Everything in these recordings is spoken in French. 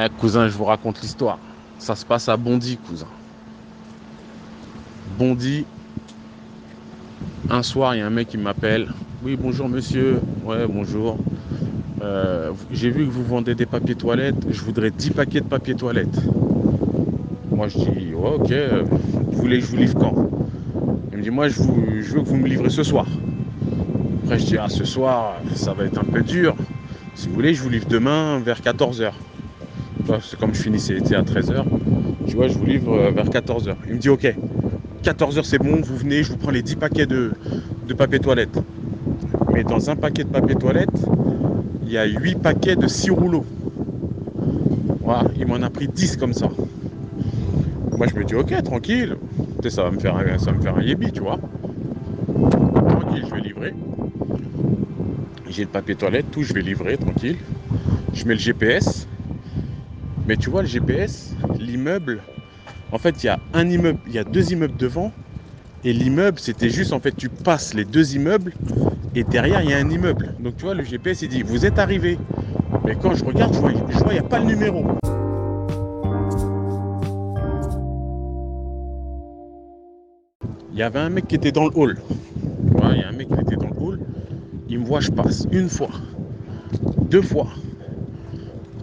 Eh, cousin, je vous raconte l'histoire. Ça se passe à Bondy, cousin. Bondy. Un soir, il y a un mec qui m'appelle. Oui, bonjour monsieur. Ouais, bonjour. Euh, J'ai vu que vous vendez des papiers toilettes. Je voudrais 10 paquets de papier toilette. Moi, je dis, ok. Vous voulez que je vous livre quand? Il me dit, moi, je, je veux que vous me livrez ce soir. Après, je dis, ah, ce soir, ça va être un peu dur. Si vous voulez, je vous livre demain vers 14h. C'est comme je finissais l'été à 13h. Tu vois, je vous livre euh, vers 14h. Il me dit, ok, 14h c'est bon, vous venez, je vous prends les 10 paquets de, papier toilette. Mais dans un paquet de papier toilette, il y a 8 paquets de 6 rouleaux. Il m'en a pris 10 comme ça. Moi je me dis ok tranquille, ça va me faire un, ça va me faire un yébi, tu vois. Tranquille, je vais livrer. J'ai le papier toilette, tout, je vais livrer, tranquille. Je mets le GPS. Mais tu vois le GPS, l'immeuble, en fait il y a un immeuble, il y a deux immeubles devant. Et l'immeuble, c'était juste en fait tu passes les deux immeubles et derrière il y a un immeuble. Donc tu vois le GPS il dit vous êtes arrivé. Mais quand je regarde, je vois, il n'y a pas le numéro. Il y avait un mec qui était dans le hall. Il y a un mec qui était dans le hall. Il me voit, je passe une fois, deux fois,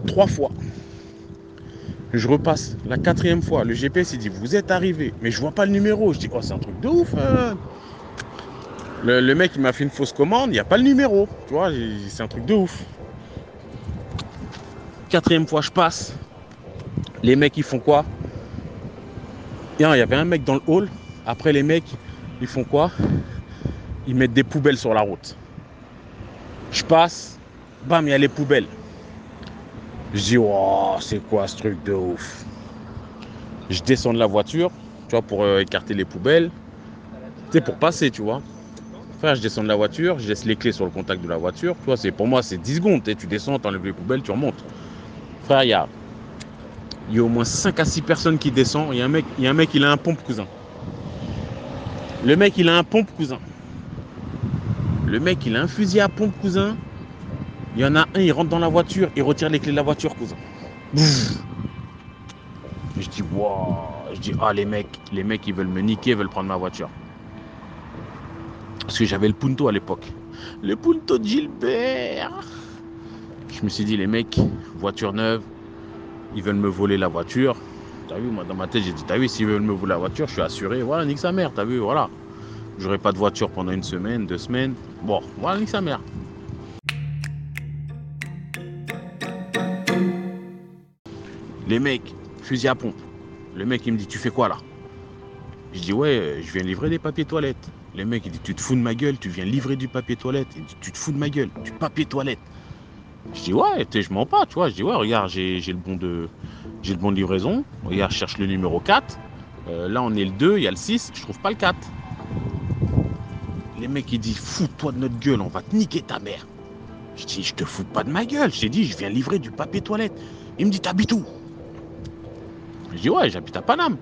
trois fois. Je repasse la quatrième fois. Le GPS dit vous êtes arrivé, mais je vois pas le numéro. Je dis oh c'est un truc de ouf. hein. Le, le mec il m'a fait une fausse commande, il n'y a pas le numéro. Tu vois, c'est un truc de ouf. Quatrième fois je passe. Les mecs ils font quoi? Et Il y avait un mec dans le hall. Après les mecs ils font quoi? Ils mettent des poubelles sur la route. Je passe, bam, il y a les poubelles. Je dis, oh, c'est quoi ce truc de ouf? Je descends de la voiture, tu vois, pour euh, écarter les poubelles. Tu sais, pour passer, tu vois. Frère, je descends de la voiture, je laisse les clés sur le contact de la voiture. Tu vois, c'est, pour moi, c'est 10 secondes. tu descends, tu enlèves les poubelles, tu remontes. Frère, il y a, y a au moins 5 à 6 personnes qui descendent. Il y a un mec, y a un mec, il a un pompe, cousin. Le mec, il a un pompe, cousin. Le mec, il a un fusil à pompe, cousin. Il y en a un, il rentre dans la voiture, il retire les clés de la voiture, cousin. Je dis, waouh. Je dis, ah, les mecs, les mecs, ils veulent me niquer, ils veulent prendre ma voiture. Parce que j'avais le Punto à l'époque. Le Punto de Gilbert. Je me suis dit, les mecs, voiture neuve, ils veulent me voler la voiture. T'as vu, moi, dans ma tête, j'ai dit, t'as vu, s'ils veulent me voler la voiture, je suis assuré. Voilà, nique sa mère, t'as vu, voilà. J'aurai pas de voiture pendant une semaine, deux semaines. Bon, voilà, nique sa mère. Les mecs, fusil à pompe. Le mec, il me dit, tu fais quoi là? Je dis, ouais, je viens livrer des papiers toilettes. Le mec, il dit, tu te fous de ma gueule, tu viens livrer du papier toilette. Il dit, tu te fous de ma gueule, du papier toilette. Je dis, ouais, je mens pas, tu vois. Je dis, ouais, regarde, j'ai j'ai le bon de j'ai le bon de livraison. Regarde, je cherche le numéro 4. Euh, là, on est le 2, il y a le 6, je trouve pas le 4. Les mecs, ils disent, fous-toi de notre gueule, on va te niquer ta mère. Je dis, je te fous pas de ma gueule. Je t'ai dit, je viens livrer du papier toilette. Il me dit, t'habites où? Je dis, ouais, j'habite à Paname.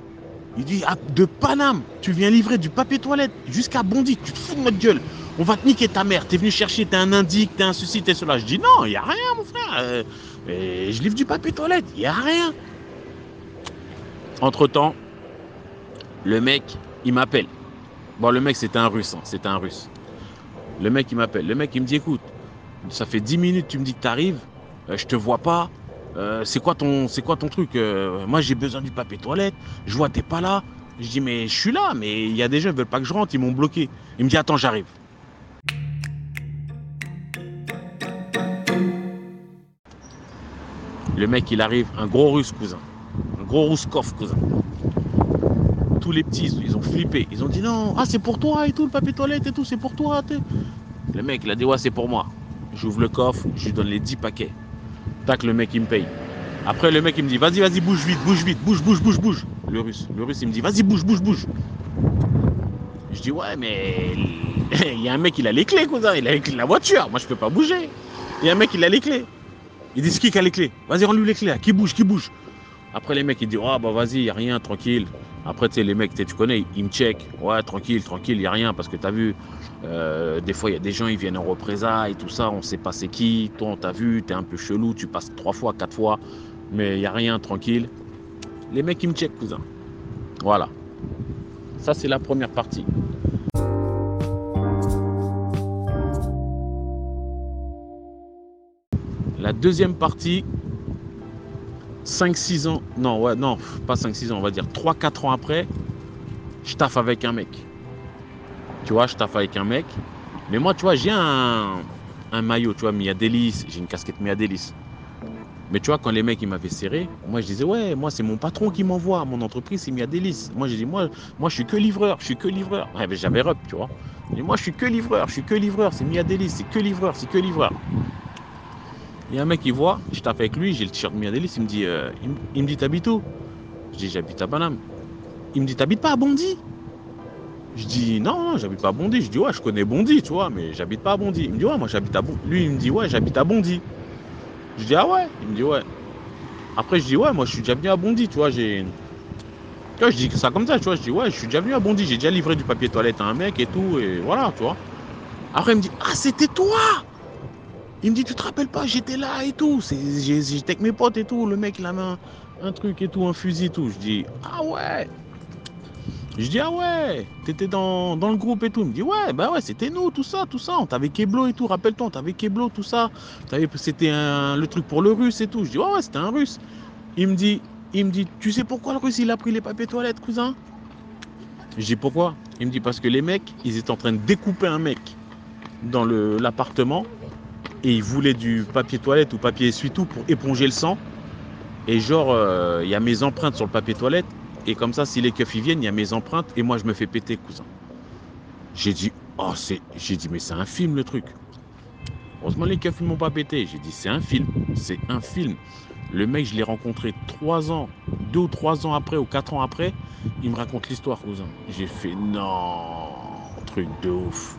Il dit, ah, de Paname, tu viens livrer du papier toilette jusqu'à Bondy, tu te fous de notre gueule. On va te niquer ta mère. T'es venu chercher, t'es un indique, t'es un ceci, t'es cela. Je dis, non, il a rien, mon frère. Euh, je livre du papier toilette, il a rien. Entre-temps, le mec, il m'appelle. Bon, le mec, c'était un russe, hein, c'était un russe. Le mec, il m'appelle. Le mec, il me dit, écoute, ça fait 10 minutes, tu me dis que t'arrives, euh, je te vois pas. Euh, c'est quoi ton truc Euh, Moi j'ai besoin du papier toilette, je vois t'es pas là. Je dis mais je suis là, mais il y a des gens ils veulent pas que je rentre, ils m'ont bloqué. Il me dit attends j'arrive. Le mec il arrive, un gros russe cousin, un gros rouskov cousin. Tous les petits ils ont flippé, ils ont dit non, ah c'est pour toi et tout le papier toilette et tout, c'est pour toi. Le mec il a dit ouais c'est pour moi. J'ouvre le coffre, je lui donne les 10 paquets. Tac, le mec, il me paye. Après, le mec, il me dit, vas-y, vas-y, bouge vite, bouge vite, bouge, bouge, bouge, bouge. Le russe. Le russe, il me dit, vas-y, bouge, bouge, bouge. Je dis, ouais, mais il y a un mec, il a les clés, cousin. Il a les clés de la voiture. Moi, je peux pas bouger. Il y a un mec, il a les clés. Il dit, c'est qui a les clés? Vas-y, rends-lui les clés. Qui bouge, qui bouge? Après, les mecs, ils disent, ah, bah, vas-y, y a rien, tranquille. Après, tu sais, les mecs, tu connais, ils me check. Ouais, tranquille, tranquille, y a rien, parce que t'as vu, euh, des fois, il y a des gens, ils viennent en représailles, tout ça, on sait pas c'est qui. Toi, on t'a vu, t'es un peu chelou, tu passes trois fois, quatre fois. Mais il n'y a rien, tranquille. Les mecs, ils me checkent, cousin. Voilà. Ça, c'est la première partie. La deuxième partie, 5-6 ans, non, ouais, non, pas 5-6 ans, on va dire 3-4 ans après, je taffe avec un mec. Tu vois, je taffe avec un mec. Mais moi, tu vois, j'ai un, un maillot, tu vois, Miadelis, j'ai une casquette Miadelis. Mais tu vois, quand les mecs ils m'avaient serré, moi je disais ouais, moi c'est mon patron qui m'envoie, mon entreprise c'est Miadelis. Moi j'ai dit moi, moi je suis que livreur, je suis que livreur. Mais j'avais rep, tu vois. Et moi je suis que livreur, je suis que livreur, c'est Miadelis, c'est que livreur, c'est que livreur. Il y a un mec qui voit, je tape avec lui, j'ai le t-shirt Miadelis, il me dit, euh, il, me- dit t'habites où? Je dis j'habite à Banam. Il me dit t'habites pas à Bondy? Je dis non, non, j'habite pas à Bondy. Je dis ouais, je connais Bondy, tu vois, mais j'habite pas à Bondy. Il me dit ouais, moi j'habite à Bondy. Lui il me dit ouais, j'habite à Bondy. Je dis ah ouais? Il me dit ouais. Après je dis ouais, moi je suis déjà venu à Bondy, tu vois, j'ai. Tu vois, je dis ça comme ça, tu vois, je dis ouais, je suis déjà venu à Bondy, j'ai déjà livré du papier toilette à un mec et tout, et voilà, tu vois. Après il me dit ah c'était toi Il me dit tu te rappelles pas, j'étais là et tout, j'étais avec mes potes et tout, le mec il avait un, truc et tout, un fusil et tout. Je dis ah ouais je dis ah ouais, t'étais dans, dans le groupe et tout. Il me dit ouais, bah ouais, c'était nous, tout ça, tout ça. On t'avait Keblo et tout, rappelle-toi, on t'avait Keblo, tout ça. C'était le truc pour le russe et tout. Je dis ouais, ouais, c'était un russe. Il me dit, il me dit, tu sais pourquoi le russe il a pris les papiers toilettes, cousin? Je dis pourquoi? Il me dit parce que les mecs, ils étaient en train de découper un mec dans l'appartement et ils voulaient du papier toilette ou papier essuie-tout pour éponger le sang. Et genre, euh, il y a mes empreintes sur le papier toilette. Et comme ça, si les keufs ils viennent, il y a mes empreintes et moi je me fais péter, cousin. J'ai dit, oh, c'est. J'ai dit, mais c'est un film le truc. Heureusement, les keufs ils m'ont pas pété. J'ai dit, c'est un film. C'est un film. Le mec, je l'ai rencontré trois ans, deux ou trois ans après ou quatre ans après. Il me raconte l'histoire, cousin. J'ai fait, non, truc de ouf.